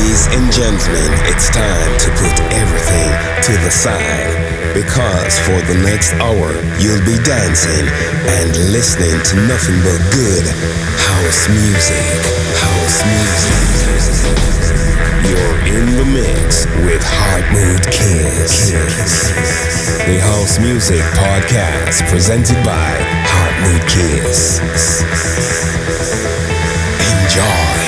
Ladies and gentlemen, it's time to put everything to the side. Because for the next hour, you'll be dancing and listening to nothing but good house music. House music. You're in the mix with Hotmood. The House Music Podcast presented by Heart Mood. Enjoy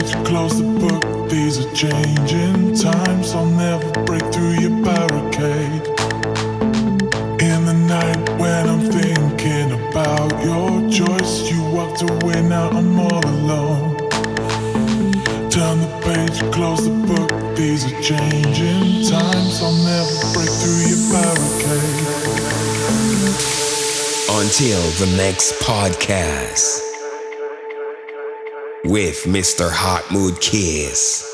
Close the book. These are changing times. I'll never break through your barricade. In the night when I'm thinking about your choice, you walked away, now I'm all alone. Turn the page, close the book. These are changing times. I'll never break through your barricade. Until the next podcast with Mr. Hotmood Kiss.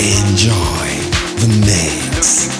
Enjoy the mix.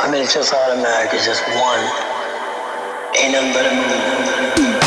I mean, it's just automatic. It's just one. Ain't nothing but a movie.